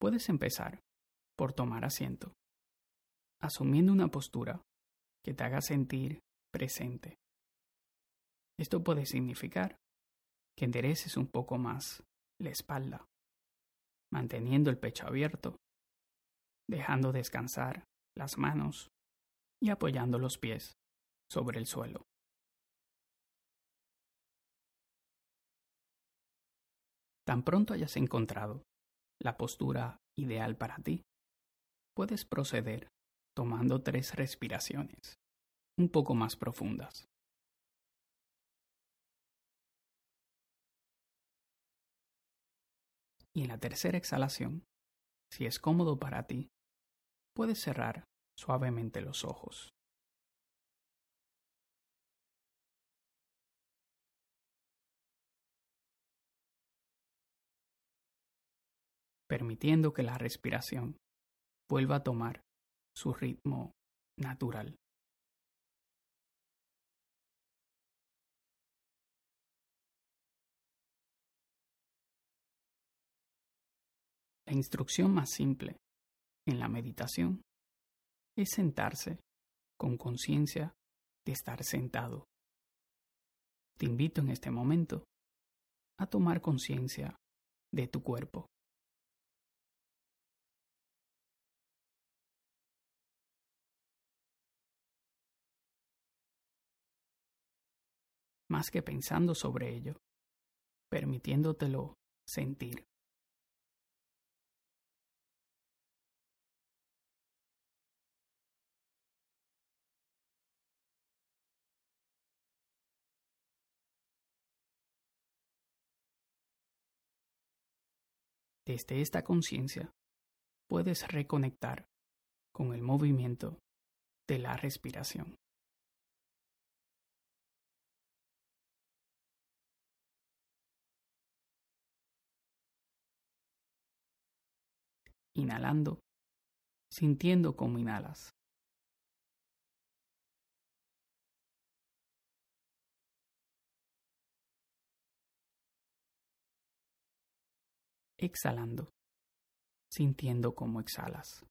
Puedes empezar por tomar asiento, asumiendo una postura que te haga sentir presente. Esto puede significar que endereces un poco más la espalda, manteniendo el pecho abierto, dejando descansar las manos y apoyando los pies sobre el suelo. Tan pronto hayas encontrado la postura ideal para ti, puedes proceder tomando tres respiraciones un poco más profundas. Y en la tercera exhalación, si es cómodo para ti, puedes cerrar suavemente los ojos. Permitiendo que la respiración vuelva a tomar su ritmo natural. La instrucción más simple en la meditación es sentarse con conciencia de estar sentado. Te invito en este momento a tomar conciencia de tu cuerpo. Más que pensando sobre ello, permitiéndotelo sentir. Desde esta conciencia puedes reconectar con el movimiento de la respiración. Inhalando, sintiendo cómo inhalas. exhalando, sintiendo cómo exhalas.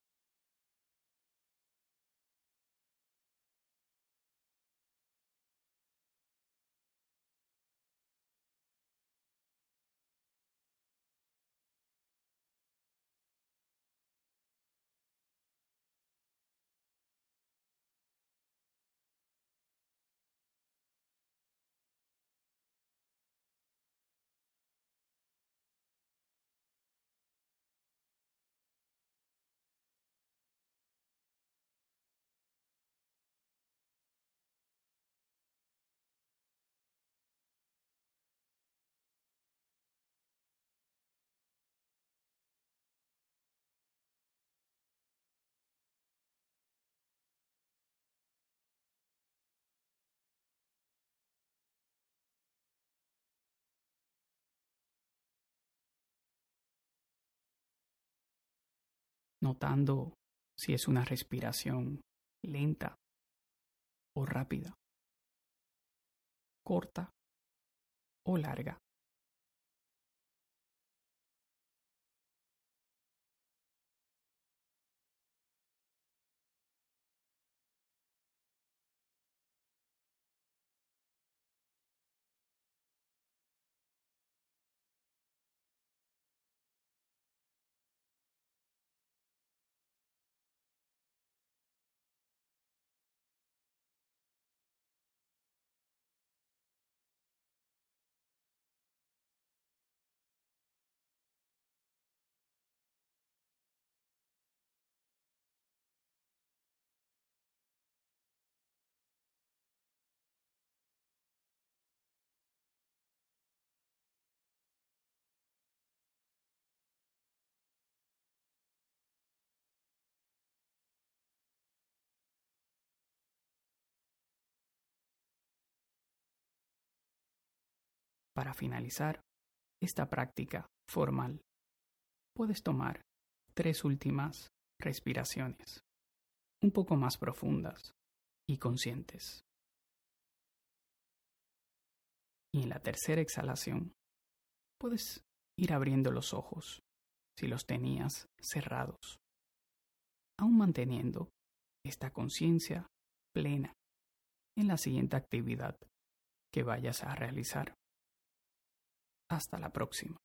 Notando si es una respiración lenta o rápida, corta o larga. Para finalizar esta práctica formal, puedes tomar tres últimas respiraciones, un poco más profundas y conscientes. Y en la tercera exhalación, puedes ir abriendo los ojos si los tenías cerrados, aún manteniendo esta conciencia plena en la siguiente actividad que vayas a realizar. Hasta la próxima.